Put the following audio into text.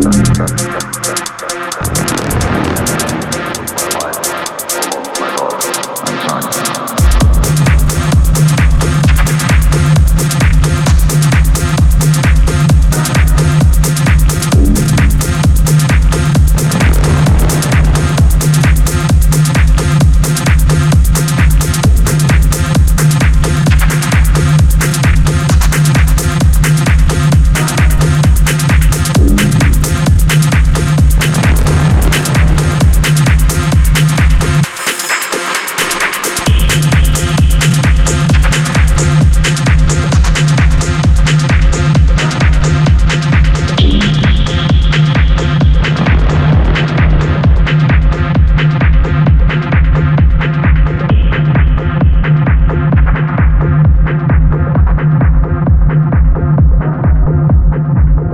Gracias.